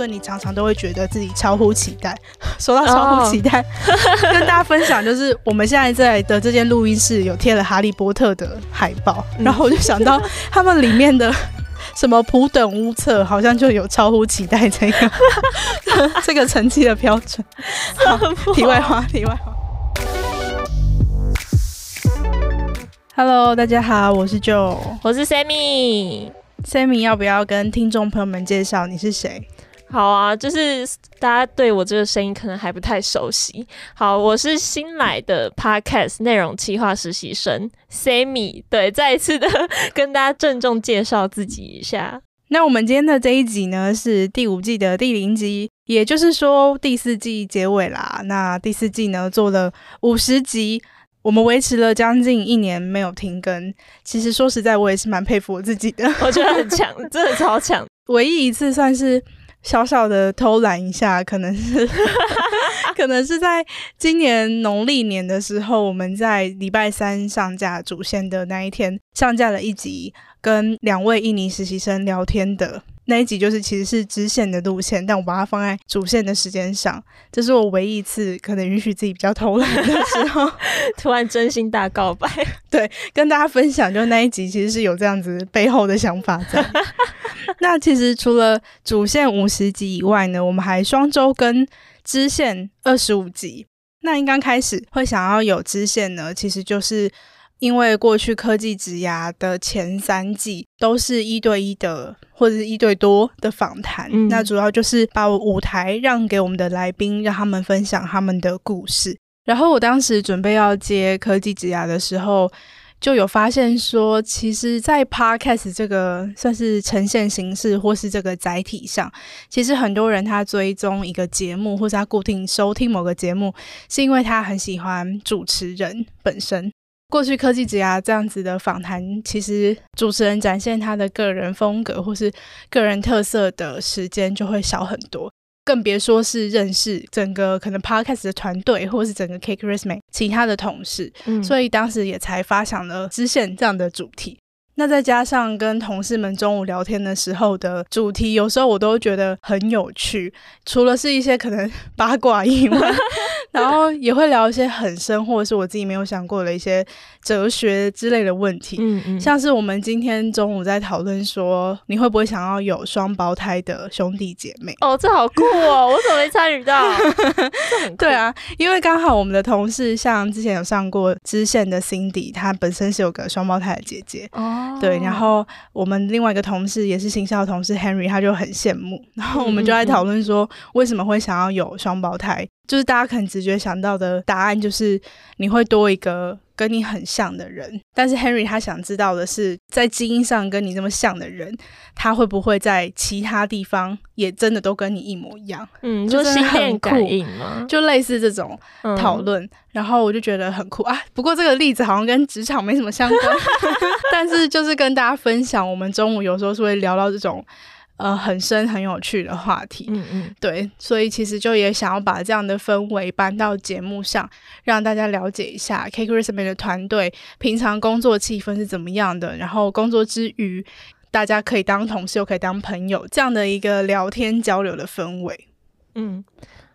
所以你常常都会觉得自己超乎期待。说到超乎期待，oh. 跟大家分享就是我们现在在的这间录音室有贴了《哈利波特》的海报，然后我就想到他们里面的 什么普等屋测，好像就有超乎期待这个 这个成绩的标准。好，题外话，题外话。Hello，大家好，我是 Joe，我是 Sammy。Sammy，要不要跟听众朋友们介绍你是谁？好啊，就是大家对我这个声音可能还不太熟悉。好，我是新来的 Podcast 内容企划实习生 Sammy。对，再一次的跟大家郑重介绍自己一下。那我们今天的这一集呢，是第五季的第零集，也就是说第四季结尾啦。那第四季呢，做了五十集。我们维持了将近一年没有停更，其实说实在，我也是蛮佩服我自己的。我觉得很强，真的超强。唯一一次算是小小的偷懒一下，可能是 可能是在今年农历年的时候，我们在礼拜三上架主线的那一天，上架了一集跟两位印尼实习生聊天的。那一集就是其实是支线的路线，但我把它放在主线的时间上，这是我唯一一次可能允许自己比较偷懒的时候，突然真心大告白。对，跟大家分享，就那一集其实是有这样子背后的想法在。那其实除了主线五十集以外呢，我们还双周跟支线二十五集。那应刚开始会想要有支线呢，其实就是。因为过去科技职涯的前三季都是一对一的或者是一对多的访谈，嗯，那主要就是把舞台让给我们的来宾，让他们分享他们的故事。然后我当时准备要接科技职涯的时候，就有发现说，其实，在 Podcast 这个算是呈现形式或是这个载体上，其实很多人他追踪一个节目或是他固定收听某个节目，是因为他很喜欢主持人本身。过去科技职涯这样子的访谈，其实主持人展现他的个人风格或是个人特色的时间就会少很多，更别说是认识整个可能 Podcast 的团队或是整个 CakeResume 其他的同事，嗯，所以当时也才发想了支线这样的主题。那再加上跟同事们中午聊天的时候的主题，有时候我都觉得很有趣。除了是一些可能 八卦以外，然后也会聊一些很深，或者是我自己没有想过的一些哲学之类的问题。嗯嗯，像是我们今天中午在讨论说，你会不会想要有双胞胎的兄弟姐妹？哦，这好酷哦！我怎么没参与到？对啊，因为刚好我们的同事像之前有上过支线的 Cindy，她本身是有个双胞胎的姐姐哦。对，然后我们另外一个同事也是新校的同事 Henry，他就很羡慕，然后我们就在讨论说，为什么会想要有双胞胎？就是大家可能直觉想到的答案就是你会多一个跟你很像的人，但是 Henry 他想知道的是，在基因上跟你这么像的人，他会不会在其他地方也真的都跟你一模一样？嗯，就是心电感应吗？就类似这种讨论，嗯，然后我就觉得很酷啊。不过这个例子好像跟职场没什么相关，但是就是跟大家分享，我们中午有时候是会聊到这种。呃，很深很有趣的话题，嗯嗯，对，所以其实就也想要把这样的氛围搬到节目上，让大家了解一下 CakeResume 的团队平常工作气氛是怎么样的，然后工作之余，大家可以当同事又可以当朋友，这样的一个聊天交流的氛围。嗯，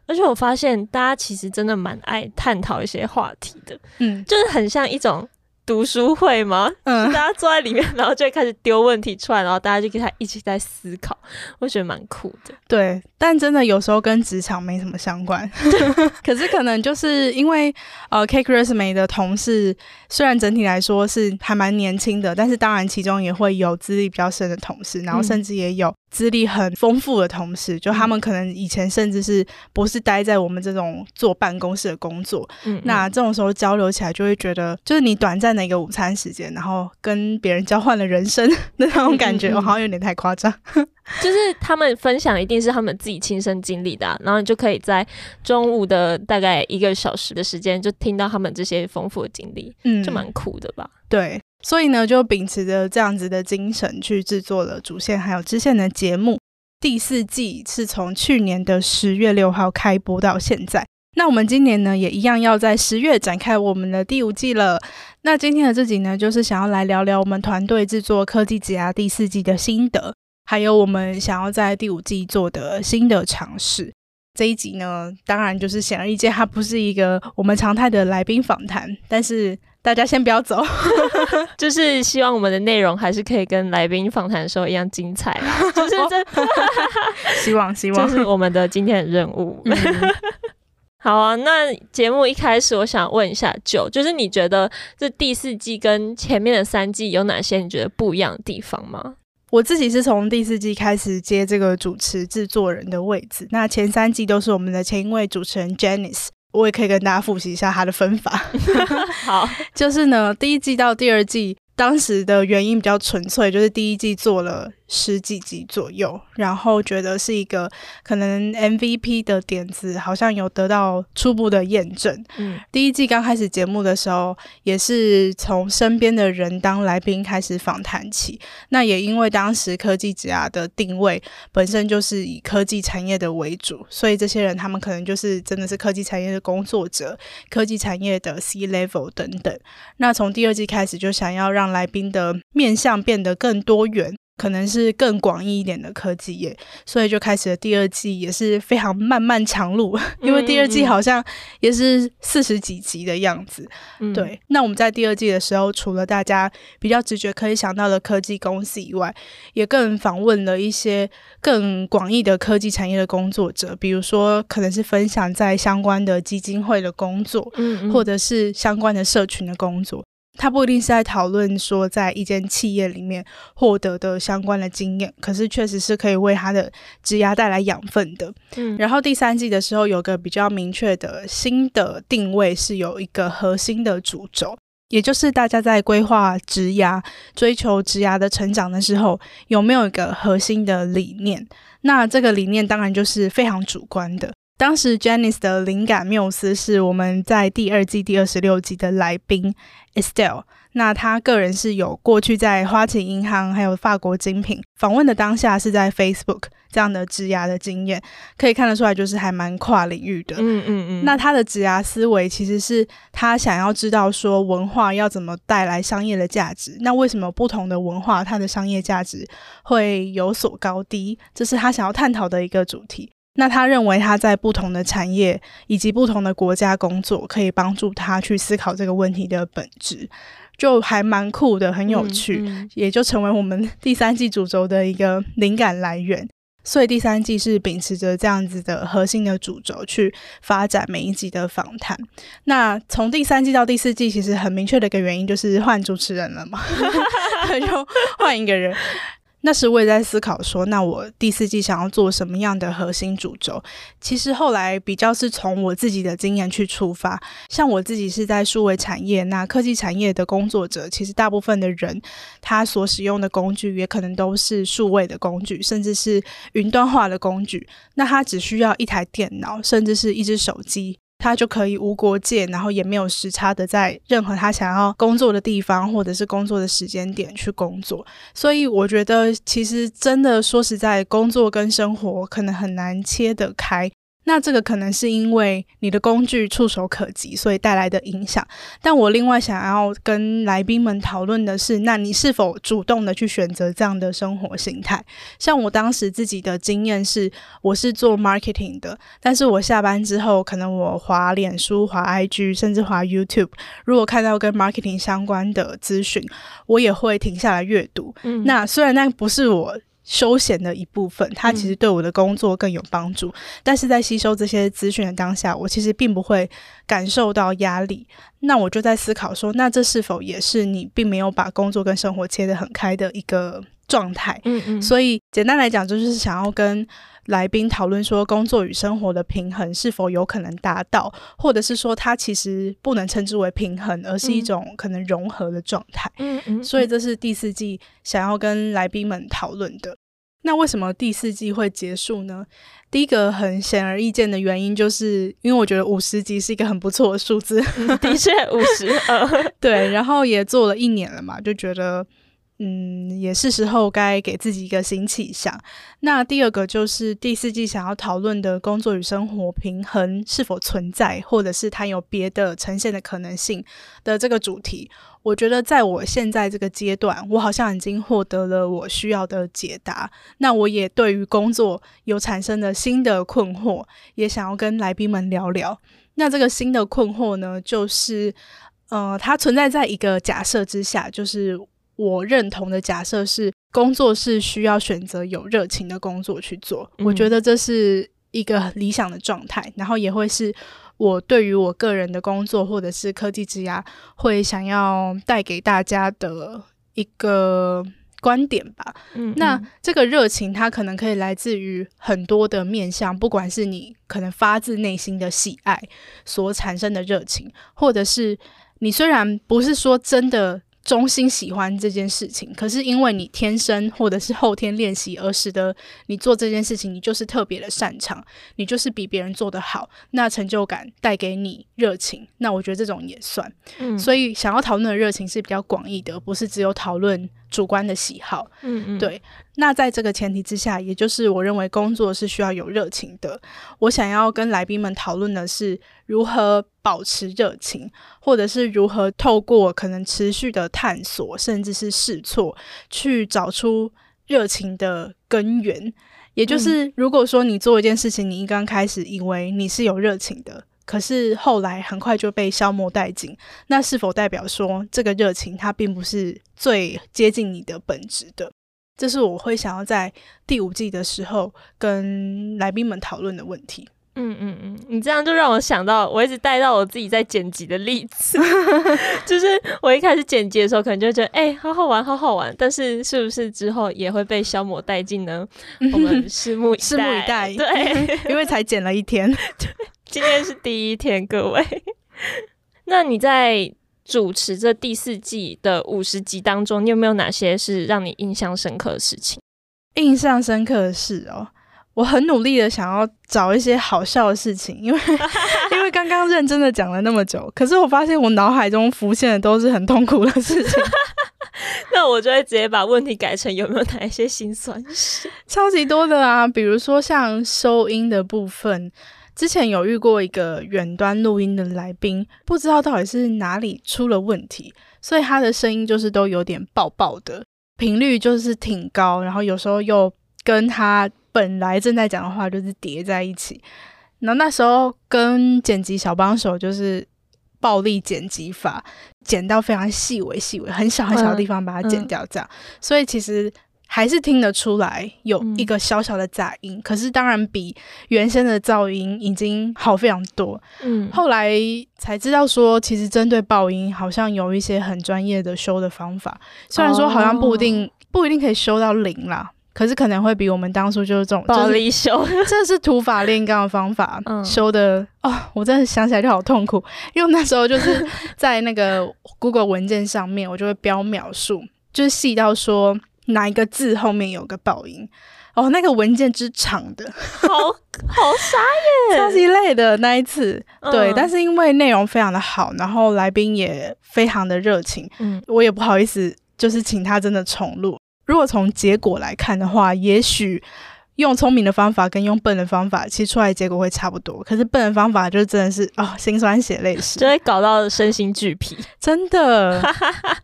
而且我发现大家其实真的蛮爱探讨一些话题的，嗯，就是很像一种。读书会吗？嗯，大家坐在里面，然后就会开始丢问题出来，然后大家就跟他一起在思考，我觉得蛮酷的。对，但真的有时候跟职场没什么相关。可是可能就是因为呃，CakeResume 的同事虽然整体来说是还蛮年轻的，但是当然其中也会有资历比较深的同事，然后甚至也有。资历很丰富的同事，就他们可能以前甚至是不是待在我们这种坐办公室的工作，嗯，那这种时候交流起来就会觉得，就是你短暂的一个午餐时间，然后跟别人交换了人生的那种感觉，我、好像有点太夸张。就是他们分享一定是他们自己亲身经历的、啊，然后你就可以在中午的大概一个小时的时间，就听到他们这些丰富的经历，嗯，就蛮酷的吧？对。所以呢，就秉持着这样子的精神去制作了主线还有支线的节目。第四季是从去年的十月六号开播到现在。那我们今年呢，也一样要在十月展开我们的第五季了。那今天的这集呢，就是想要来聊聊我们团队制作科技职涯第四季的心得。还有我们想要在第五季做的新的尝试。这一集呢，当然就是显而易见，它不是一个我们常态的来宾访谈，但是大家先不要走，就是希望我们的内容还是可以跟来宾访谈的时候一样精彩啦，就是这，希 望希望，这是我们的今天的任务。嗯、好啊，那节目一开始，我想问一下，九就是你觉得这第四季跟前面的三季有哪些你觉得不一样的地方吗？我自己是从第四季开始接这个主持制作人的位置，那前三季都是我们的前一位主持人 Janice，我也可以跟大家复习一下他的分法。好，就是呢，第一季到第二季。当时的原因比较纯粹，就是第一季做了十几集左右，然后觉得是一个可能 MVP 的点子，好像有得到初步的验证。嗯，第一季刚开始节目的时候，也是从身边的人当来宾开始访谈起。那也因为当时科技职涯的定位本身就是以科技产业的为主，所以这些人他们可能就是真的是科技产业的工作者，科技产业的 C level 等等。那从第二季开始就想要让让来宾的面向变得更多元。可能是更广义一点的科技业，所以就开始了第二季，也是非常漫漫长路，因为第二季好像也是四十几集的样子。嗯、对，那我们在第二季的时候，除了大家比较直觉可以想到的科技公司以外，也更访问了一些更广义的科技产业的工作者，比如说可能是分享在相关的基金会的工作，嗯嗯，或者是相关的社群的工作。他不一定是在讨论说在一间企业里面获得的相关的经验，可是确实是可以为他的职涯带来养分的。嗯，然后第三季的时候有个比较明确的新的定位，是有一个核心的主轴，也就是大家在规划职涯、追求职涯的成长的时候，有没有一个核心的理念？那这个理念当然就是非常主观的。当时 Janice 的灵感缪斯是我们在第二季第二十六集的来宾 Estelle。那他个人是有过去在花旗银行还有法国精品访问的当下是在 Facebook 这样的职涯的经验，可以看得出来就是还蛮跨领域的。嗯嗯嗯。那他的职涯思维其实是他想要知道说文化要怎么带来商业的价值。那为什么不同的文化它的商业价值会有所高低？这是他想要探讨的一个主题。那他认为他在不同的产业以及不同的国家工作，可以帮助他去思考这个问题的本质，就还蛮酷的，很有趣，嗯嗯、也就成为我们 第三季主轴的一个灵感来源。所以第三季是秉持着这样子的核心的主轴去发展每一集的访谈。那从第三季到第四季，其实很明确的一个原因就是换主持人了嘛，就换一个人。那时我也在思考说，那我第四季想要做什么样的核心主轴？其实后来比较是从我自己的经验去出发，像我自己是在数位产业，那科技产业的工作者，其实大部分的人他所使用的工具也可能都是数位的工具，甚至是云端化的工具。那他只需要一台电脑，甚至是一只手机。他就可以无国界，然后也没有时差的在任何他想要工作的地方，或者是工作的时间点去工作。所以我觉得，其实真的说实在，工作跟生活可能很难切得开。那这个可能是因为你的工具触手可及，所以带来的影响。但我另外想要跟来宾们讨论的是，那你是否主动的去选择这样的生活形态？像我当时自己的经验是，我是做 marketing 的，但是我下班之后，可能我滑脸书、滑 IG，甚至滑 YouTube，如果看到跟 marketing 相关的资讯，我也会停下来阅读。嗯，那虽然那不是我。休闲的一部分，它其实对我的工作更有帮助。嗯、但是在吸收这些资讯的当下，我其实并不会感受到压力。那我就在思考说，那这是否也是你并没有把工作跟生活切得很开的一个状态？嗯嗯。所以简单来讲，就是想要跟来宾讨论说，工作与生活的平衡是否有可能达到，或者是说，它其实不能称之为平衡，而是一种可能融合的状态。嗯嗯。所以这是第四季想要跟来宾们讨论的。那为什么第四季会结束呢？第一个很显而易见的原因，就是因为我觉得五十集是一个很不错的数字，的确五十二。对，然后也做了一年了嘛，就觉得嗯，也是时候该给自己一个新气象。那第二个就是第四季想要讨论的工作与生活平衡是否存在，或者是它有别的呈现的可能性的这个主题。我觉得在我现在这个阶段，我好像已经获得了我需要的解答。那我也对于工作有产生了新的困惑，也想要跟来宾们聊聊。那这个新的困惑呢，就是呃，它存在在一个假设之下，就是。我认同的假设是，工作是需要选择有热情的工作去做。嗯。我觉得这是一个理想的状态，然后也会是我对于我个人的工作或者是科技之涯会想要带给大家的一个观点吧。嗯嗯。那这个热情，它可能可以来自于很多的面向，不管是你可能发自内心的喜爱所产生的热情，或者是你虽然不是说真的。衷心喜欢这件事情，可是因为你天生或者是后天练习而使得你做这件事情，你就是特别的擅长，你就是比别人做得好，那成就感带给你热情，那我觉得这种也算。嗯，所以想要讨论的热情是比较广义的，不是只有讨论。主观的喜好，嗯嗯，对。那在这个前提之下，也就是我认为工作是需要有热情的。我想要跟来宾们讨论的是如何保持热情，或者是如何透过可能持续的探索，甚至是试错，去找出热情的根源。也就是，如果说你做一件事情，你一刚开始以为你是有热情的。可是后来很快就被消磨殆尽，那是否代表说这个热情它并不是最接近你的本质的？这是我会想要在第五季的时候跟来宾们讨论的问题。嗯嗯嗯，你这样就让我想到，我一直带到我自己在剪辑的例子，就是我一开始剪辑的时候，可能就觉得哎、欸，好好玩，好好玩，但是是不是之后也会被消磨殆尽呢？我们拭目拭目以待。对，因为才剪了一天。对。今天是第一天，各位。那你在主持这第四季的五十集当中，你有没有哪些是让你印象深刻的事情？印象深刻的事哦，我很努力的想要找一些好笑的事情，因为 因为刚刚认真的讲了那么久，可是我发现我脑海中浮现的都是很痛苦的事情。那我就会直接把问题改成有没有哪一些心酸事？超级多的啊，比如说像收音的部分。之前有遇过一个远端录音的来宾，不知道到底是哪里出了问题，所以他的声音就是都有点爆爆的，频率就是挺高，然后有时候又跟他本来正在讲的话就是叠在一起。然后那时候跟剪辑小帮手就是暴力剪辑法，剪到非常细微、细微、很小很小的地方把它剪掉，这样。嗯嗯、所以其实。还是听得出来有一个小小的杂音，嗯，可是当然比原先的噪音已经好非常多。嗯，后来才知道说，其实针对爆音好像有一些很专业的修的方法，虽然说好像不一定，哦，不一定可以修到零啦，可是可能会比我们当初就是这种暴力修，这是土法炼钢的方法，嗯，修的哦，我真的想起来就好痛苦，因为那时候就是在那个 Google 文件上面，我就会标描述，就是细到说。哪一个字后面有个爆音？哦，那个文件之长的，好好傻耶，超级累的那一次。嗯、对，但是因为内容非常的好，然后来宾也非常的热情，嗯，我也不好意思，就是请他真的重录。如果从结果来看的话，也许用聪明的方法跟用笨的方法，其实出来结果会差不多。可是笨的方法就真的是哦，心酸血泪史，就会搞到身心俱疲，真的。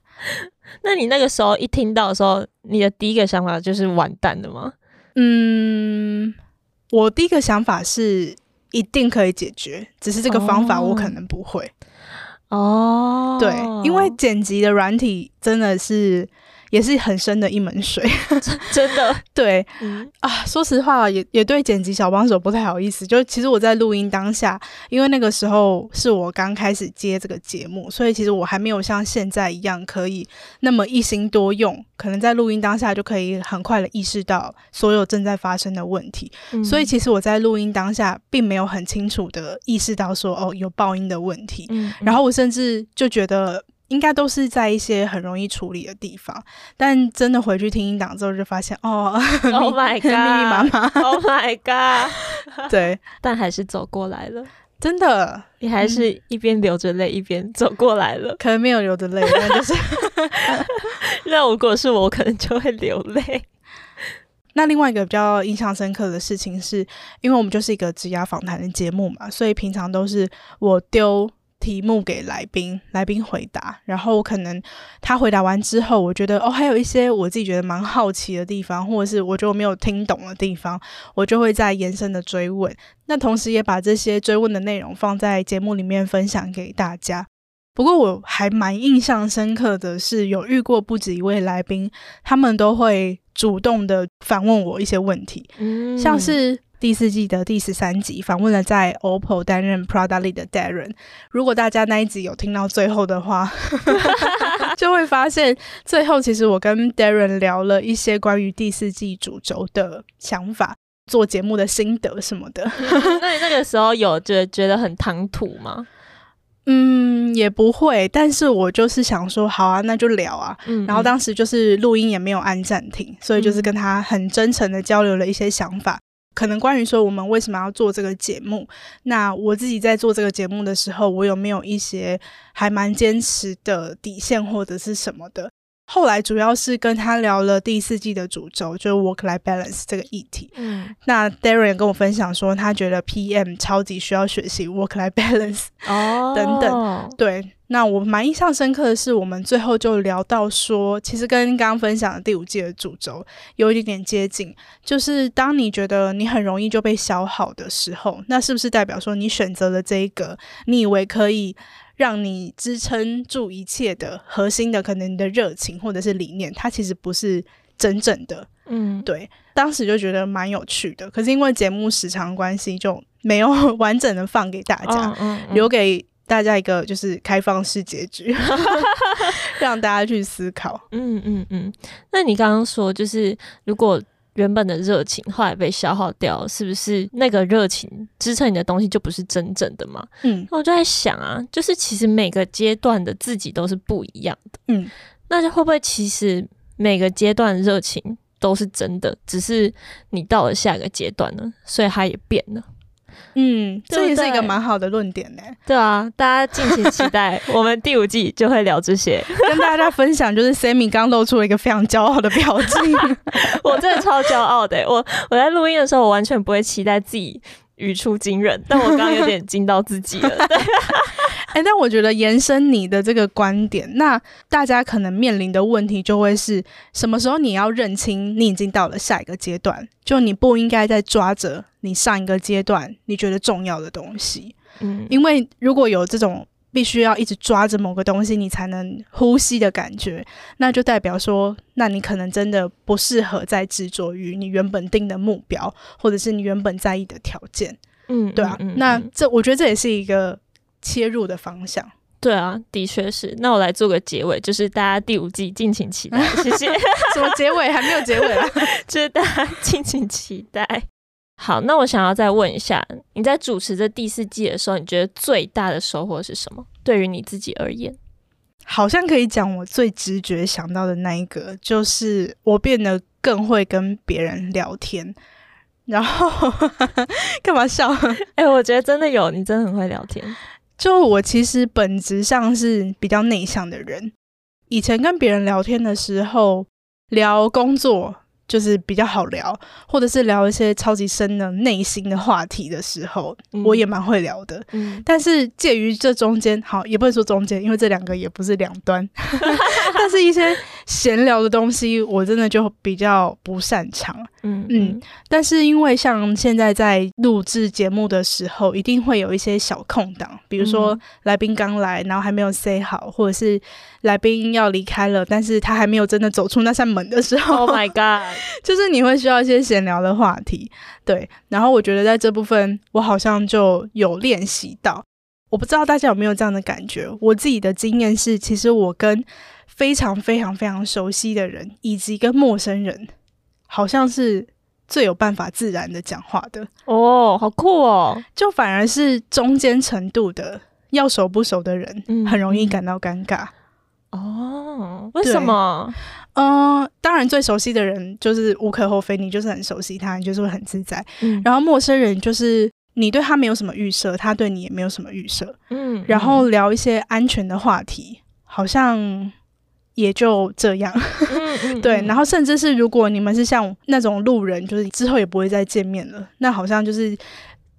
那你那个时候一听到的时候，你的第一个想法就是完蛋了吗？嗯，我第一个想法是一定可以解决，只是这个方法我可能不会。哦，对，因为剪辑的软体真的是。也是很深的一门水，真的 对、嗯、啊。说实话，也也对剪辑小帮手不太好意思。就其实我在录音当下，因为那个时候是我刚开始接这个节目，所以其实我还没有像现在一样可以那么一心多用，可能在录音当下就可以很快的意识到所有正在发生的问题。嗯、所以其实我在录音当下并没有很清楚的意识到说哦，有爆音的问题。嗯、然后我甚至就觉得。应该都是在一些很容易处理的地方，但真的回去听音档之后，就发现哦，Oh my god，密密麻麻，Oh my god，对，但还是走过来了，真的，你还是一边流着泪一边走过来了，可能没有流着泪，但就是 那如果是我，可能就会流泪。那另外一个比较印象深刻的事情是，因为我们就是一个职涯访谈的节目嘛，所以平常都是我丢题目给来宾，来宾回答，然后可能他回答完之后，我觉得哦，还有一些我自己觉得蛮好奇的地方，或者是我觉得我没有听懂的地方，我就会再延伸的追问。那同时也把这些追问的内容放在节目里面分享给大家。不过我还蛮印象深刻的是，有遇过不止一位来宾，他们都会主动的反问我一些问题，嗯，像是第四季的第十三集访问了在 OPPO 担任 Product Lead 的 Darren。如果大家那一集有听到最后的话，就会发现最后其实我跟 Darren 聊了一些关于第四季主轴的想法，做节目的心得什么的。那你那个时候有觉觉得很唐突吗？嗯，也不会，但是我就是想说，好啊，那就聊啊。嗯嗯，然后当时就是录音也没有按暂停，所以就是跟他很真诚的交流了一些想法，嗯、可能关于说我们为什么要做这个节目。那我自己在做这个节目的时候，我有没有一些还蛮坚持的底线或者是什么的？后来主要是跟他聊了第四季的主轴，就是 work-life balance 这个议题。嗯，那 Darren 跟我分享说，他觉得 PM 超级需要学习 work-life balance 哦，等等。对，那我蛮印象深刻的是，我们最后就聊到说，其实跟刚刚分享的第五季的主轴有一点点接近，就是当你觉得你很容易就被消耗的时候，那是不是代表说你选择了这一个你以为可以让你支撑住一切的核心的可能你的热情或者是理念，它其实不是真正的。嗯，对，当时就觉得蛮有趣的。可是因为节目时长关系，就没有 完整的放给大家，嗯嗯嗯，留给大家一个就是开放式结局，让大家去思考。嗯嗯嗯。那你刚刚说，就是如果。原本的热情后来被消耗掉，是不是那个热情支撑你的东西就不是真正的嘛？嗯，那我就在想啊，就是其实每个阶段的自己都是不一样的。嗯，那就会不会其实每个阶段热情都是真的，只是你到了下一个阶段呢，所以它也变了。嗯，这也是一个蛮好的论点呢。对啊，大家敬请期待，我们第五季就会聊这些，跟大家分享。就是 Sammy 刚露出了一个非常骄傲的表情，我真的超骄傲的。我我在录音的时候，我完全不会期待自己语出惊人，但我刚刚有点 惊到自己了。对。哎、欸，但我觉得延伸你的这个观点，那大家可能面临的问题就会是什么时候你要认清你已经到了下一个阶段，就你不应该再抓着你上一个阶段你觉得重要的东西。嗯，因为如果有这种必须要一直抓着某个东西你才能呼吸的感觉，那就代表说，那你可能真的不适合再执着于你原本定的目标，或者是你原本在意的条件。嗯，对啊，嗯嗯嗯、那这我觉得这也是一个。切入的方向，对啊，的确是。那我来做个结尾，就是大家第五季敬请期待，谢谢。什么结尾？还没有结尾啊？就是大家敬请期待。好，那我想要再问一下，你在主持这第四季的时候，你觉得最大的收获是什么？对于你自己而言，好像可以讲我最直觉想到的那一个，就是我变得更会跟别人聊天。然后 干嘛笑？哎、欸，我觉得真的有，你真的很会聊天。就我其实本质上是比较内向的人，以前跟别人聊天的时候，聊工作。就是比较好聊，或者是聊一些超级深的内心的话题的时候，嗯、我也蛮会聊的。嗯、但是介于这中间，好，也不能说中间，因为这两个也不是两端。但是一些闲聊的东西，我真的就比较不擅长。嗯嗯。但是因为像现在在录制节目的时候，一定会有一些小空档，比如说来宾刚来，然后还没有 say 好，或者是来宾要离开了，但是他还没有真的走出那扇门的时候。Oh my god！就是你会需要一些闲聊的话题，对。然后我觉得在这部分，我好像就有练习到。我不知道大家有没有这样的感觉？我自己的经验是，其实我跟非常非常非常熟悉的人，以及跟陌生人，好像是最有办法自然的讲话的。哦，好酷哦！就反而是中间程度的，要熟不熟的人，很容易感到尴尬。哦，为什么？嗯、呃，当然，最熟悉的人就是无可厚非，你就是很熟悉他，你就是会很自在。嗯，然后陌生人就是你对他没有什么预设，他对你也没有什么预设。嗯，然后聊一些安全的话题，好像也就这样。嗯 嗯、对，然后甚至是如果你们是像那种路人，就是之后也不会再见面了，那好像就是。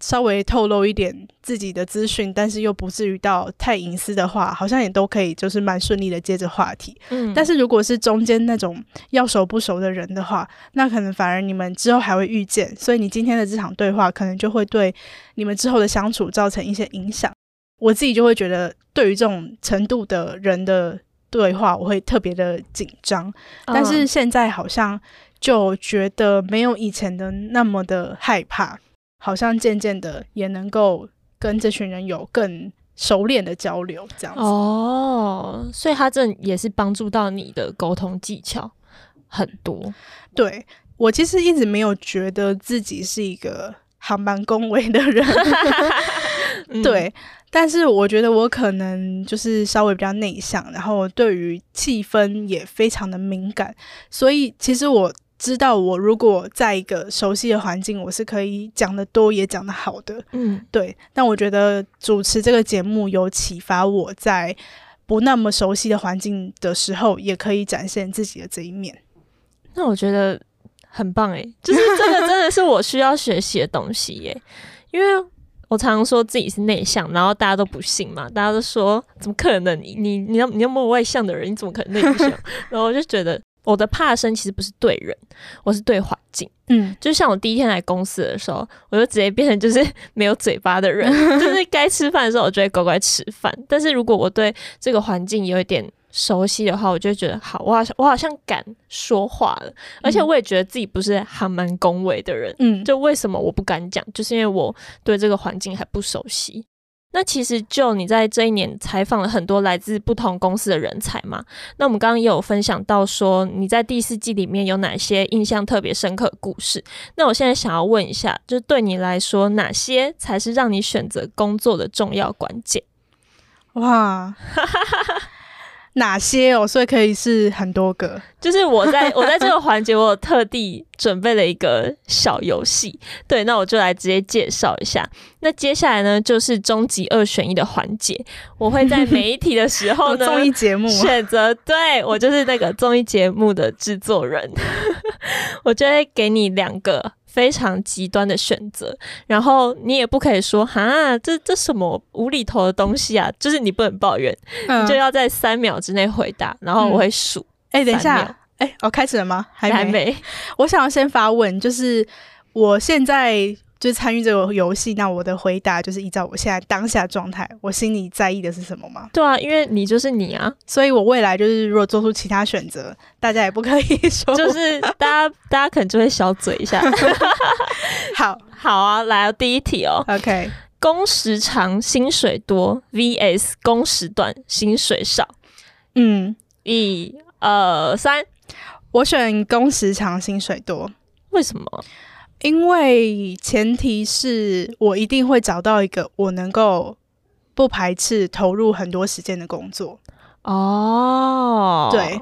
稍微透露一点自己的资讯，但是又不至于到太隐私的话，好像也都可以，就是蛮顺利的接着话题。嗯，但是如果是中间那种要熟不熟的人的话，那可能反而你们之后还会遇见，所以你今天的这场对话可能就会对你们之后的相处造成一些影响。我自己就会觉得，对于这种程度的人的对话，我会特别的紧张。但是现在好像就觉得没有以前的那么的害怕。好像渐渐的也能够跟这群人有更熟练的交流，这样子哦，所以他这也是帮助到你的沟通技巧很多。对，我其实一直没有觉得自己是一个航班恭维的人，对，嗯、但是我觉得我可能就是稍微比较内向，然后对于气氛也非常的敏感，所以其实我。知道我如果在一个熟悉的环境，我是可以讲的多也讲的好的，嗯，对。但我觉得主持这个节目有启发我在不那么熟悉的环境的时候，也可以展现自己的这一面。那我觉得很棒诶，就是这个真的是我需要学习的东西耶。因为我常常说自己是内向，然后大家都不信嘛，大家都说怎么可能？你你你要你那么外向的人，你怎么可能内向？然后我就觉得。我的怕生其实不是对人，我是对环境。嗯，就像我第一天来公司的时候，我就直接变成就是没有嘴巴的人，就是该吃饭的时候我就会乖乖吃饭。但是如果我对这个环境有一点熟悉的话，我就会觉得好，我好像我好像敢说话了，而且我也觉得自己不是还蛮恭维的人。嗯，就为什么我不敢讲，就是因为我对这个环境还不熟悉。那其实就你在这一年采访了很多来自不同公司的人才嘛，那我们刚刚也有分享到说你在第四季里面有哪些印象特别深刻的故事。那我现在想要问一下，就是对你来说，哪些才是让你选择工作的重要关键？哇！哪些哦？所以可以是很多个。就是我在 我在这个环节，我有特地准备了一个小游戏。对，那我就来直接介绍一下。那接下来呢，就是终极二选一的环节。我会在每一题的时候呢，综艺节目选择。对，我就是那个综艺节目的制作人。我就会给你两个。非常极端的选择，然后你也不可以说哈，这这什么无厘头的东西啊！就是你不能抱怨，嗯、你就要在三秒之内回答，然后我会数。哎、嗯欸，等一下，哎、欸，我开始了吗？还没。还没。我想要先发问，就是我现在。就是参与这个游戏，那我的回答就是依照我现在当下状态，我心里在意的是什么吗？对啊，因为你就是你啊，所以我未来就是如果做出其他选择，大家也不可以说，就是大家大家可能就会小嘴一下。好。好啊，来哦，第一题哦，OK，工时长薪水多。VS 工时短薪水少，嗯，一、二、三，我选工时长薪水多，为什么？因为前提是我一定会找到一个我能够不排斥投入很多时间的工作哦。对，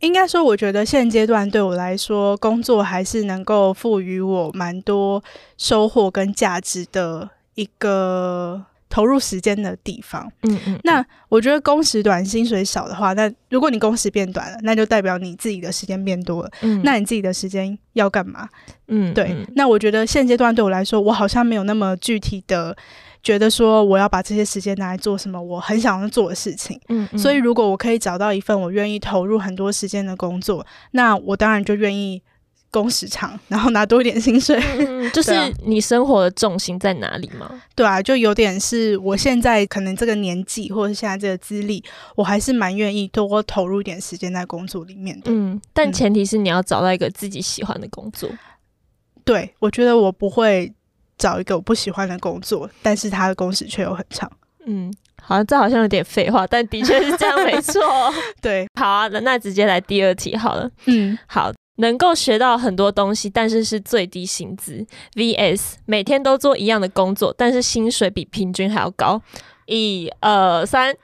应该说，我觉得现阶段对我来说，工作还是能够赋予我蛮多收获跟价值的一个。投入时间的地方，嗯嗯，那我觉得工时短、薪水少的话，那如果你工时变短了，那就代表你自己的时间变多了，嗯，那你自己的时间要干嘛？嗯，对，嗯，那我觉得现阶段对我来说，我好像没有那么具体的觉得说我要把这些时间拿来做什么我很想要做的事情，嗯，嗯，所以如果我可以找到一份我愿意投入很多时间的工作，那我当然就愿意。工时长，然后拿多一点薪水，嗯，就是你生活的重心在哪里吗？对啊，就有点是我现在可能这个年纪，或者是现在这个资历，我还是蛮愿意多投入一点时间在工作里面的。嗯，但前提是你要找到一个自己喜欢的工作。嗯，对，我觉得我不会找一个我不喜欢的工作，但是他的工时却又很长。嗯，好像这好像有点废话，但的确是这样，没错。对，好啊，那那直接来第二题好了。嗯，好。能够学到很多东西，但是是最低薪资。VS 每天都做一样的工作，但是薪水比平均还要高。一、二、三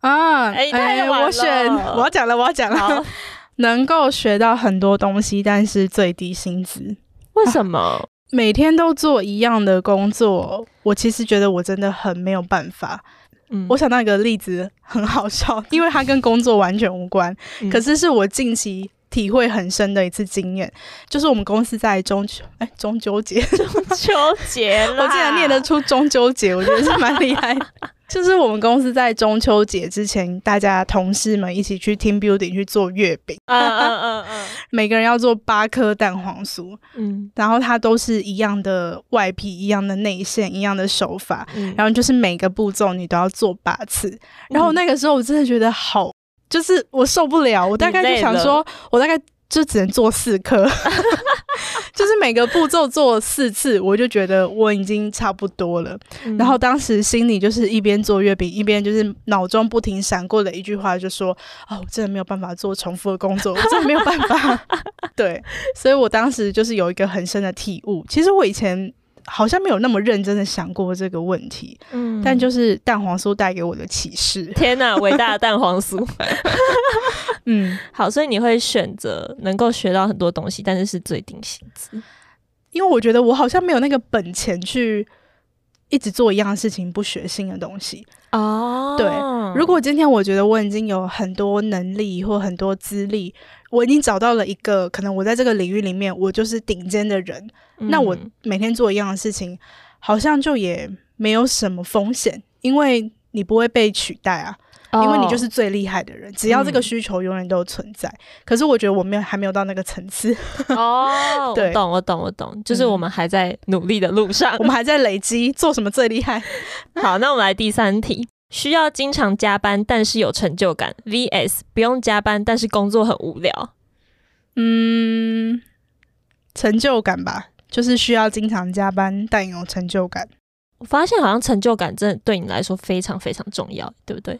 啊！哎、欸，我选，我要讲了，我要讲了。能够学到很多东西，但是最低薪资，为什么、啊？每天都做一样的工作，我其实觉得我真的很没有办法。嗯，我想到一个例子很好笑，因为它跟工作完全无关，嗯、可是是我近期体会很深的一次经验，就是我们公司在中秋，哎，中秋节，中秋节，我竟然念得出中秋节，我觉得是蛮厉害的。就是我们公司在中秋节之前，大家同事们一起去 team building 去做月饼，嗯嗯嗯嗯，每个人要做八颗蛋黄酥，嗯，然后它都是一样的外皮，一样的内馅，一样的手法，嗯，然后就是每个步骤你都要做八次，然后那个时候我真的觉得好，就是我受不了，我大概就想说，我大概。就只能做四颗，就是每个步骤做四次，我就觉得我已经差不多了。嗯、然后当时心里就是一边做月饼，一边就是脑中不停闪过的一句话，就说：“哦，我真的没有办法做重复的工作，我真的没有办法。”对，所以我当时就是有一个很深的体悟。其实我以前。好像没有那么认真的想过这个问题，嗯，但就是蛋黄酥带给我的启示。天哪，伟大的蛋黄酥！嗯，好，所以你会选择能够学到很多东西，但是是最定薪资，因为我觉得我好像没有那个本钱去一直做一样的事情，不学新的东西。哦，对，如果今天我觉得我已经有很多能力或很多资历，我已经找到了一个可能我在这个领域里面我就是顶尖的人，嗯，那我每天做一样的事情，好像就也没有什么风险，因为你不会被取代啊。因为你就是最厉害的人，只要这个需求永远都存在。嗯、可是我觉得我没有还没有到那个层次。哦，对，我懂，我懂，我懂，就是我们还在努力的路上，我们还在累积做什么最厉害。好，那我们来第三题：需要经常加班但是有成就感，vs 不用加班但是工作很无聊。嗯，成就感吧，就是需要经常加班但有成就感。我发现好像成就感真的对你来说非常非常重要，对不对？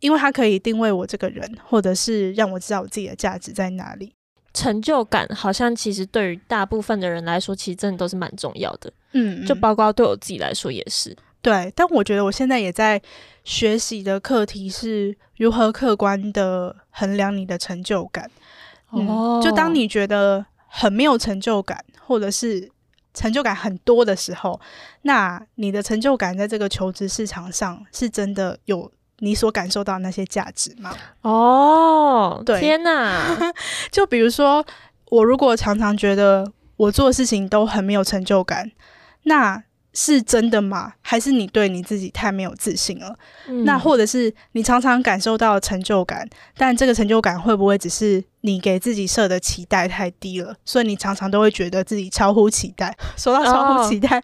因为它可以定位我这个人，或者是让我知道我自己的价值在哪里。成就感好像其实对于大部分的人来说，其实真的都是蛮重要的。嗯，就包括对我自己来说也是。对，但我觉得我现在也在学习的课题是如何客观的衡量你的成就感。哦，嗯，就当你觉得很没有成就感，或者是成就感很多的时候，那你的成就感在这个求职市场上是真的有。你所感受到那些价值吗？哦，对，天哪！就比如说，我如果常常觉得我做的事情都很没有成就感，那。是真的吗？还是你对你自己太没有自信了？嗯、那或者是你常常感受到成就感，但这个成就感会不会只是你给自己设的期待太低了？所以你常常都会觉得自己超乎期待。说到超乎期待，哦、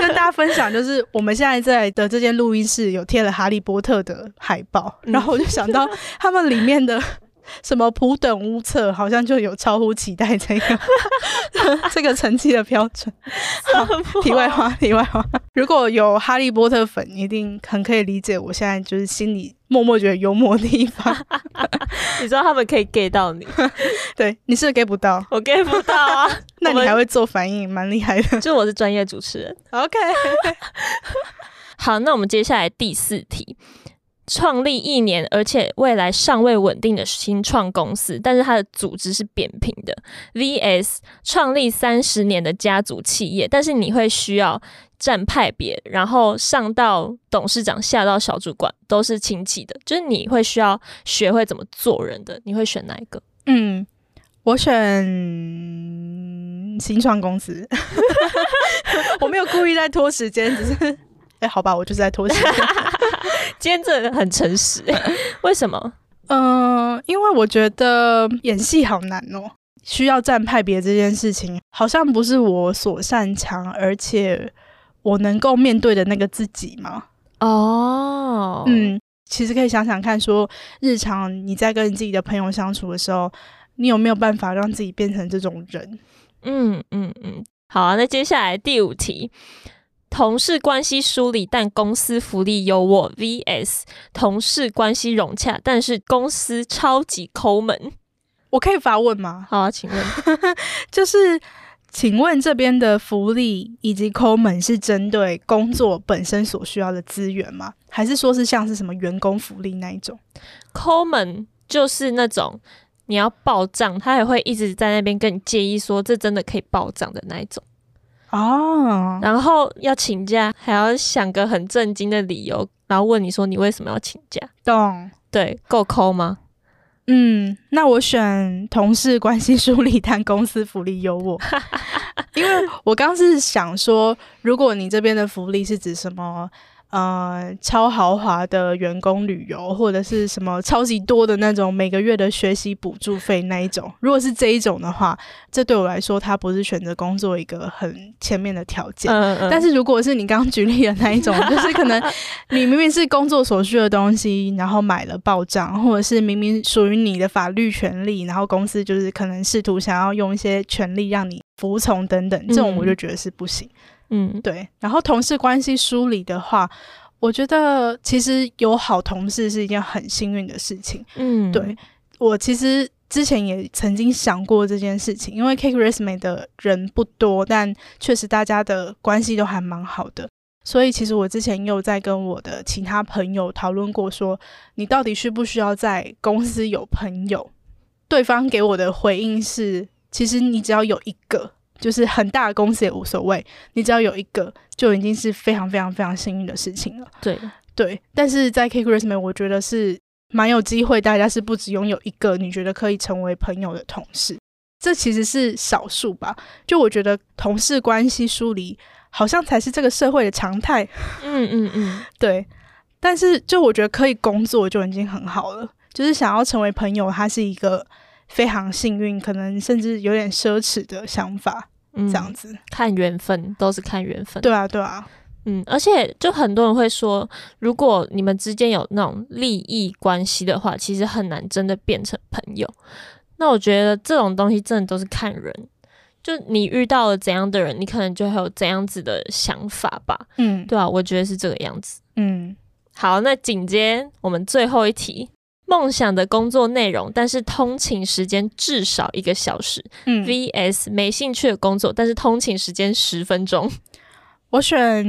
跟大家分享就是我们现在在的这间录音室有贴了哈利波特的海报，嗯、然后我就想到他们里面的。什么普等屋测好像就有超乎期待这个 这个成绩的标准。好，题外话，题外话，如果有哈利波特粉，一定很可以理解我现在就是心里默默觉得幽默的地方。你知道他们可以 get 到你，对，你是不是 get 不到，我 get 不到啊。那你还会做反应，蛮厉害的。就我是专业主持人。OK，好，那我们接下来第四题。创立一年，而且未来尚未稳定的新创公司，但是它的组织是扁平的。VS 创立三十年的家族企业，但是你会需要站派别，然后上到董事长，下到小主管都是亲戚的，就是你会需要学会怎么做人的。你会选哪一个？嗯，我选新创公司。我没有故意在拖时间，只是哎、欸，好吧，我就是在拖时间。今天真的很诚实，为什么？嗯、呃，因为我觉得演戏好难哦，需要站派别这件事情，好像不是我所擅长，而且我能够面对的那个自己吗？哦，嗯，其实可以想想看，说日常你在跟你自己的朋友相处的时候，你有没有办法让自己变成这种人？嗯嗯嗯，好啊，那接下来第五题。同事关系疏离，但公司福利优渥；vs 同事关系融洽，但是公司超级抠门。我可以发问吗？好啊，请问，就是请问这边的福利以及抠门是针对工作本身所需要的资源吗？还是说是像是什么员工福利那一种？抠门就是那种你要报账，他也会一直在那边跟你介意说这真的可以报账的那一种。哦，然后要请假，还要想个很震惊的理由，然后问你说你为什么要请假？懂？对，够抠吗？嗯，那我选同事关系梳理，但公司福利优渥，因为我刚是想说，如果你这边的福利是指什么？呃，超豪华的员工旅游，或者是什么超级多的那种每个月的学习补助费那一种，如果是这一种的话，这对我来说，它不是选择工作一个很前面的条件。嗯嗯。但是如果是你刚刚举例的那一种，就是可能你明明是工作所需的东西，然后买了报账，或者是明明属于你的法律权利，然后公司就是可能试图想要用一些权利让你服从等等，这种我就觉得是不行。嗯嗯，对。然后同事关系梳理的话，我觉得其实有好同事是一件很幸运的事情。嗯，对。我其实之前也曾经想过这件事情，因为 Cake Resume 的人不多，但确实大家的关系都还蛮好的。所以其实我之前有在跟我的其他朋友讨论过，说你到底需不需要在公司有朋友？对方给我的回应是，其实你只要有一个。就是很大的公司也无所谓，你只要有一个就已经是非常非常非常幸运的事情了。对对，但是在 Resume，我觉得是蛮有机会，大家是不止拥有一个你觉得可以成为朋友的同事，这其实是少数吧。就我觉得同事关系疏离好像才是这个社会的常态。嗯嗯嗯，对。但是就我觉得可以工作就已经很好了，就是想要成为朋友，它是一个。非常幸运，可能甚至有点奢侈的想法，嗯、这样子看缘分，都是看缘分。对啊，对啊，嗯，而且就很多人会说，如果你们之间有那种利益关系的话，其实很难真的变成朋友。那我觉得这种东西真的都是看人，就你遇到了怎样的人，你可能就会有怎样子的想法吧。嗯，对啊，我觉得是这个样子。嗯，好，那紧接我们最后一题。梦想的工作内容，但是通勤时间至少一个小时。嗯，VS 没兴趣的工作，但是通勤时间十分钟。我选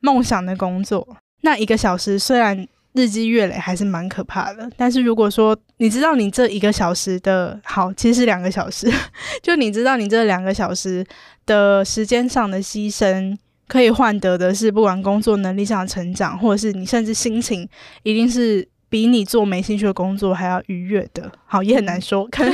梦想的工作。那一个小时虽然日积月累还是蛮可怕的，但是如果说你知道你这一个小时的好，其实是两个小时，就你知道你这两个小时的时间上的牺牲，可以换得的是不管工作能力上的成长，或者是你甚至心情一定是。比你做没兴趣的工作还要愉悦的，好，也很难说，可能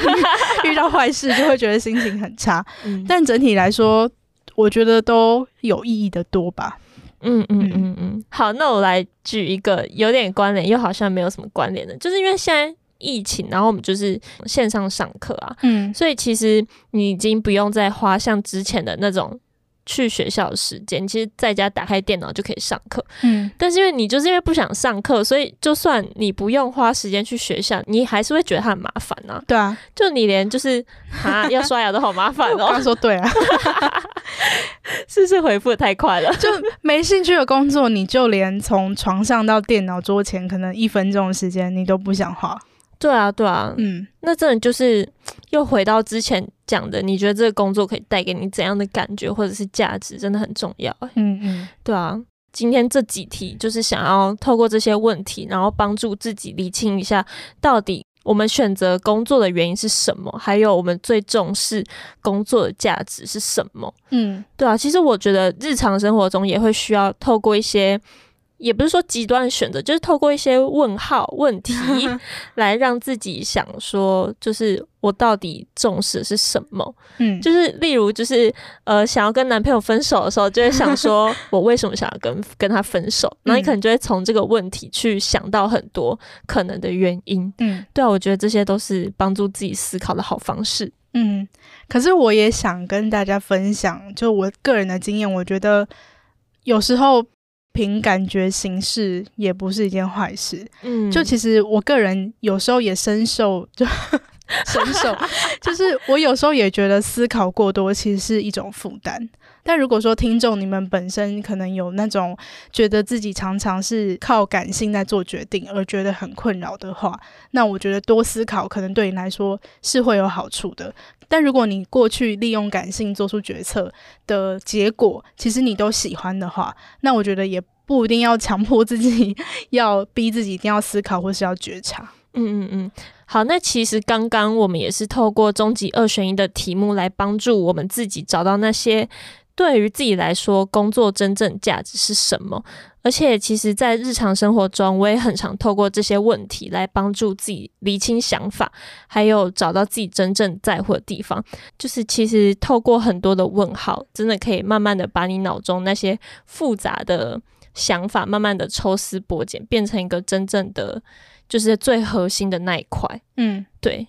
遇到坏事就会觉得心情很差。嗯，但整体来说，我觉得都有意义的多吧。嗯嗯嗯嗯。好，那我来举一个有点关联又好像没有什么关联的，就是因为现在疫情，然后我们就是线上上课啊，嗯，所以其实你已经不用再花像之前的那种。去学校的时间，其实在家打开电脑就可以上课。嗯，但是因为你就是因为不想上课，所以就算你不用花时间去学校，你还是会觉得它很麻烦呢、啊。对啊，就你连就是啊要刷牙都好麻烦 哦。刚说对啊，是不是回复的太快了？就没兴趣的工作，你就连从床上到电脑桌前，可能一分钟的时间你都不想花。对啊，对啊，嗯，那真的就是又回到之前讲的，你觉得这个工作可以带给你怎样的感觉或者是价值，真的很重要。嗯嗯，对啊，今天这几题就是想要透过这些问题，然后帮助自己理清一下，到底我们选择工作的原因是什么，还有我们最重视工作的价值是什么。嗯，对啊，其实我觉得日常生活中也会需要透过一些。也不是说极端选择，就是透过一些问号问题 来让自己想说，就是我到底重视的是什么？嗯，就是例如，就是呃，想要跟男朋友分手的时候，就会想说，我为什么想要跟 跟他分手？然后你可能就会从这个问题去想到很多可能的原因。嗯，对啊，我觉得这些都是帮助自己思考的好方式。嗯，可是我也想跟大家分享，就我个人的经验，我觉得有时候。凭感觉行事也不是一件坏事。嗯，就其实我个人有时候也深受，就 深受，就是我有时候也觉得思考过多其实是一种负担。但如果说听众你们本身可能有那种觉得自己常常是靠感性在做决定而觉得很困扰的话，那我觉得多思考可能对你来说是会有好处的。但如果你过去利用感性做出决策的结果，其实你都喜欢的话，那我觉得也不一定要强迫自己，要逼自己一定要思考或是要觉察。嗯嗯嗯，好，那其实刚刚我们也是透过终极二选一的题目来帮助我们自己找到那些对于自己来说，工作真正价值是什么？而且，其实，在日常生活中，我也很常透过这些问题来帮助自己理清想法，还有找到自己真正在乎的地方。就是，其实透过很多的问号，真的可以慢慢的把你脑中那些复杂的想法，慢慢的抽丝剥茧，变成一个真正的，就是最核心的那一块。嗯，对。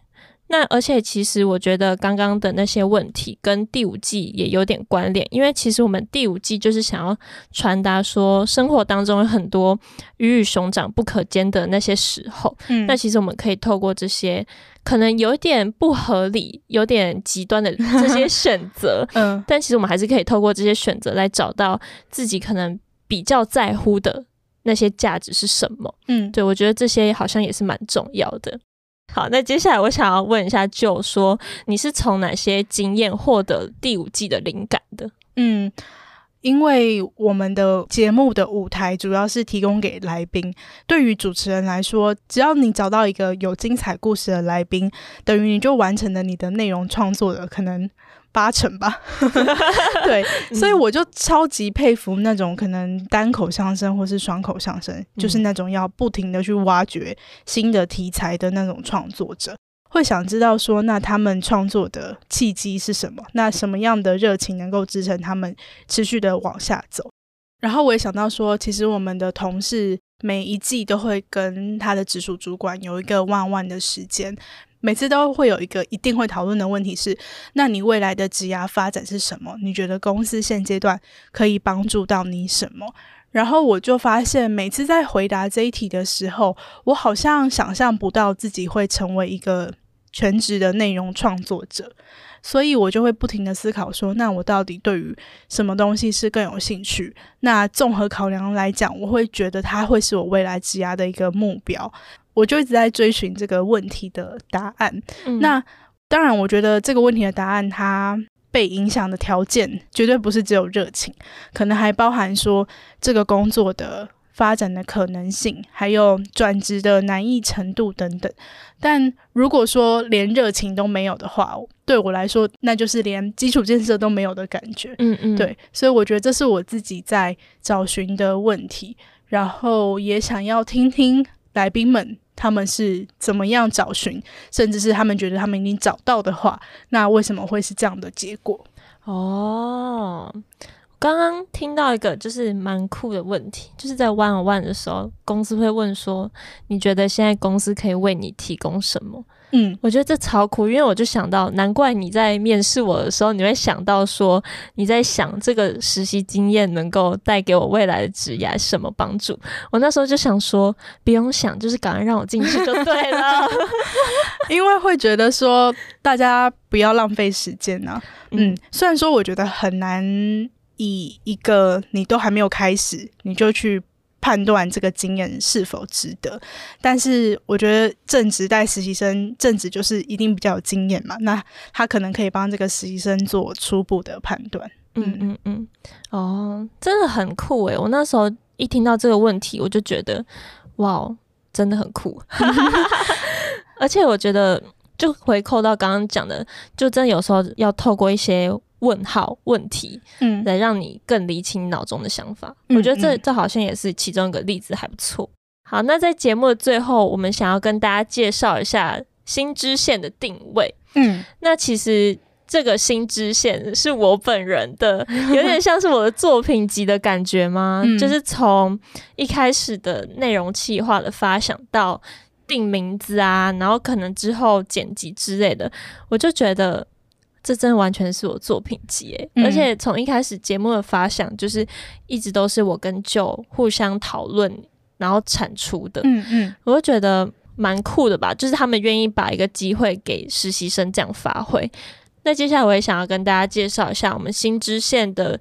那而且其实我觉得刚刚的那些问题跟第五季也有点关联，因为其实我们第五季就是想要传达说，生活当中有很多鱼与熊掌不可兼的那些时候。嗯，那其实我们可以透过这些可能有点不合理、有点极端的这些选择，嗯，但其实我们还是可以透过这些选择来找到自己可能比较在乎的那些价值是什么。嗯，对，我觉得这些好像也是蛮重要的。好，那接下来我想要问一下，就说你是从哪些经验获得第五季的灵感的？嗯，因为我们的节目的舞台主要是提供给来宾，对于主持人来说，只要你找到一个有精彩故事的来宾，等于你就完成了你的内容创作的可能。八成吧，对，所以我就超级佩服那种可能单口相声或是双口相声，嗯、就是那种要不停的去挖掘新的题材的那种创作者，会想知道说，那他们创作的契机是什么？那什么样的热情能够支撑他们持续的往下走？然后我也想到说，其实我们的同事每一季都会跟他的直属主管有一个 on one 的时间。每次都会有一个一定会讨论的问题是：那你未来的职涯发展是什么？你觉得公司现阶段可以帮助到你什么？然后我就发现，每次在回答这一题的时候，我好像想象不到自己会成为一个全职的内容创作者，所以我就会不停地思考说：那我到底对于什么东西是更有兴趣？那综合考量来讲，我会觉得它会是我未来职涯的一个目标。我就一直在追寻这个问题的答案。嗯、那当然，我觉得这个问题的答案，它被影响的条件绝对不是只有热情，可能还包含说这个工作的发展的可能性，还有转职的难易程度等等。但如果说连热情都没有的话，对我来说，那就是连基础建设都没有的感觉。嗯嗯，对，所以我觉得这是我自己在找寻的问题，然后也想要听听来宾们。他们是怎么样找寻，甚至是他们觉得他们已经找到的话，那为什么会是这样的结果？哦，刚刚听到一个就是蛮酷的问题，就是在 one on one 的时候，公司会问说，你觉得现在公司可以为你提供什么？嗯，我觉得这超酷，因为我就想到，难怪你在面试我的时候，你会想到说，你在想这个实习经验能够带给我未来的职业什么帮助。我那时候就想说，不用想，就是赶快让我进去就对了，因为会觉得说，大家不要浪费时间呢、啊。嗯，虽然说我觉得很难以一个你都还没有开始，你就去。判断这个经验是否值得，但是我觉得正职带实习生，正职就是一定比较有经验嘛，那他可能可以帮这个实习生做初步的判断。嗯嗯嗯，哦，真的很酷诶。我那时候一听到这个问题，我就觉得哇，真的很酷。而且我觉得，就回扣到刚刚讲的，就真的有时候要透过一些。问号问题，嗯，来让你更理清脑中的想法。嗯、我觉得这这好像也是其中一个例子，还不错。好，那在节目的最后，我们想要跟大家介绍一下新支线的定位。嗯，那其实这个新支线是我本人的，有点像是我的作品集的感觉吗？嗯、就是从一开始的内容企划的发想到定名字啊，然后可能之后剪辑之类的，我就觉得。这真的完全是我作品集诶，嗯、而且从一开始节目的发想，就是一直都是我跟 Joe 互相讨论，然后产出的。嗯嗯，我就觉得蛮酷的吧，就是他们愿意把一个机会给实习生这样发挥。那接下来我也想要跟大家介绍一下我们新支线的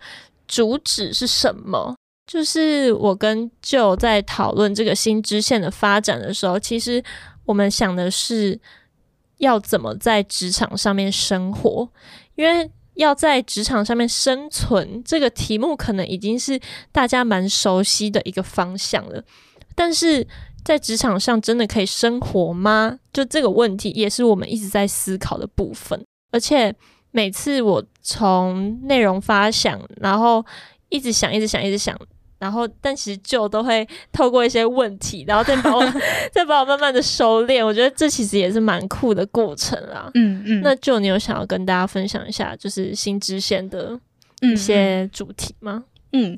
主旨是什么。就是我跟 Joe 在讨论这个新支线的发展的时候，其实我们想的是。要怎么在职场上面生活？因为要在职场上面生存，这个题目可能已经是大家蛮熟悉的一个方向了。但是在职场上真的可以生活吗？就这个问题，也是我们一直在思考的部分。而且每次我从内容发想，然后一直想，一直想，一直想，然后但其实舅都会透过一些问题，然后再把我 再把我慢慢的收敛。我觉得这其实也是蛮酷的过程啦。嗯嗯。那就你有想要跟大家分享一下，就是新支线的一些主题吗？嗯。嗯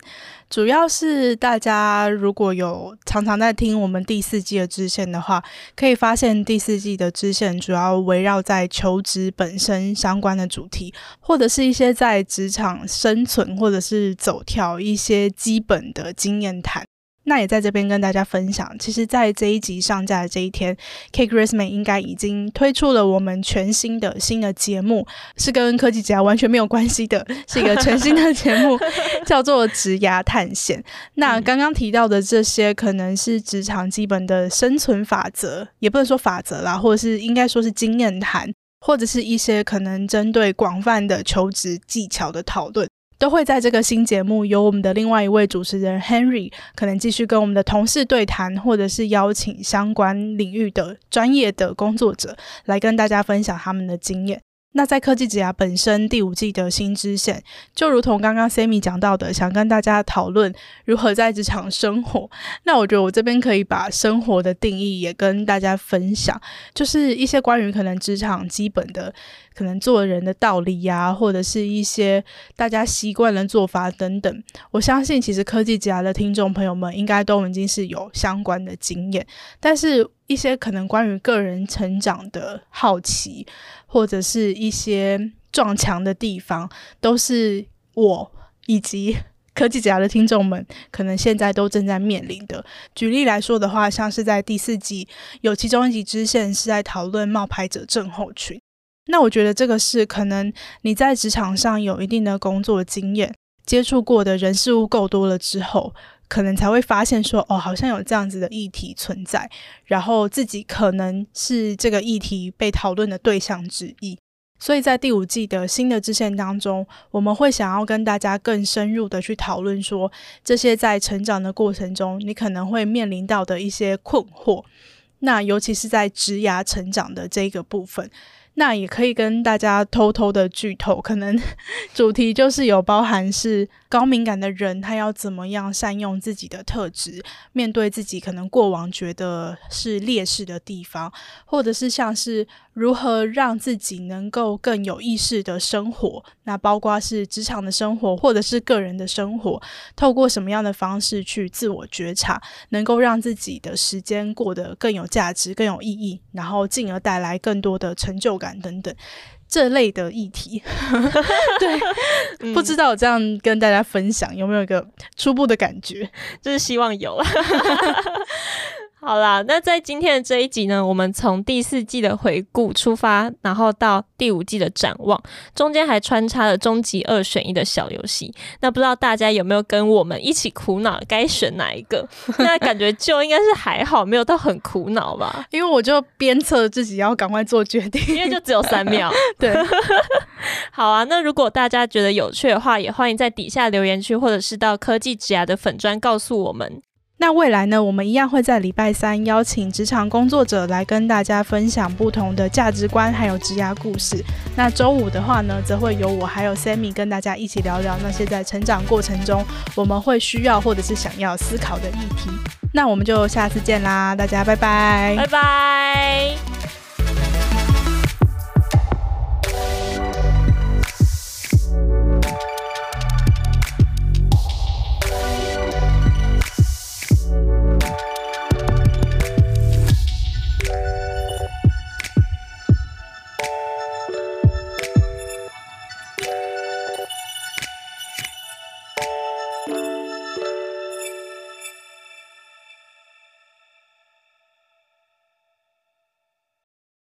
主要是大家如果有常常在听我们第四季的支线的话，可以发现第四季的支线主要围绕在求职本身相关的主题，或者是一些在职场生存或者是走跳一些基本的经验谈。那也在这边跟大家分享，其实，在这一集上架的这一天，Cake Resume 应该已经推出了我们全新的新的节目，是跟科技职涯完全没有关系的，是一个全新的 节目，叫做《职涯探险》。那刚刚提到的这些，可能是职场基本的生存法则，也不能说法则啦，或者是应该说是经验谈，或者是一些可能针对广泛的求职技巧的讨论。都会在这个新节目由我们的另外一位主持人 Henry 可能继续跟我们的同事对谈，或者是邀请相关领域的专业的工作者来跟大家分享他们的经验。那在科技职涯本身第五季的新支线，就如同刚刚 Sammy 讲到的，想跟大家讨论如何在职场生活。那我觉得我这边可以把生活的定义也跟大家分享，就是一些关于可能职场基本的。可能做人的道理呀、或者是一些大家习惯的做法等等，我相信其实科技职涯的听众朋友们应该都已经是有相关的经验，但是一些可能关于个人成长的好奇，或者是一些撞墙的地方，都是我以及 科技职涯的听众们可能现在都正在面临的。举例来说的话，像是在第四季有其中一集支线是在讨论冒牌者症候群。那我觉得这个是可能你在职场上有一定的工作经验，接触过的人事物够多了之后，可能才会发现说，哦，好像有这样子的议题存在，然后自己可能是这个议题被讨论的对象之一。所以在第五季的新的支线当中，我们会想要跟大家更深入的去讨论说，这些在成长的过程中，你可能会面临到的一些困惑。那尤其是在职涯成长的这个部分。那也可以跟大家偷偷的剧透，可能 主题就是有包含是高敏感的人，他要怎么样善用自己的特质，面对自己可能过往觉得是劣势的地方，或者是像是如何让自己能够更有意识的生活，那包括是职场的生活，或者是个人的生活，透过什么样的方式去自我觉察，能够让自己的时间过得更有价值、更有意义，然后进而带来更多的成就感。等等这类的议题，对，嗯、不知道这样跟大家分享有没有一个初步的感觉？就是希望有了。好啦，那在今天的这一集呢，我们从第四季的回顾出发，然后到第五季的展望，中间还穿插了终极二选一的小游戏。那不知道大家有没有跟我们一起苦恼该选哪一个？那感觉就应该是还好，没有到很苦恼吧？因为我就鞭策自己要赶快做决定，因为就只有三秒。对，好啊。那如果大家觉得有趣的话，也欢迎在底下留言区，或者是到科技职涯的粉砖告诉我们。那未来呢，我们一样会在礼拜三邀请职场工作者来跟大家分享不同的价值观，还有职涯故事。那周五的话呢，则会由我还有 Sammy 跟大家一起聊聊那些在成长过程中我们会需要或者是想要思考的议题。那我们就下次见啦，大家拜拜，拜拜。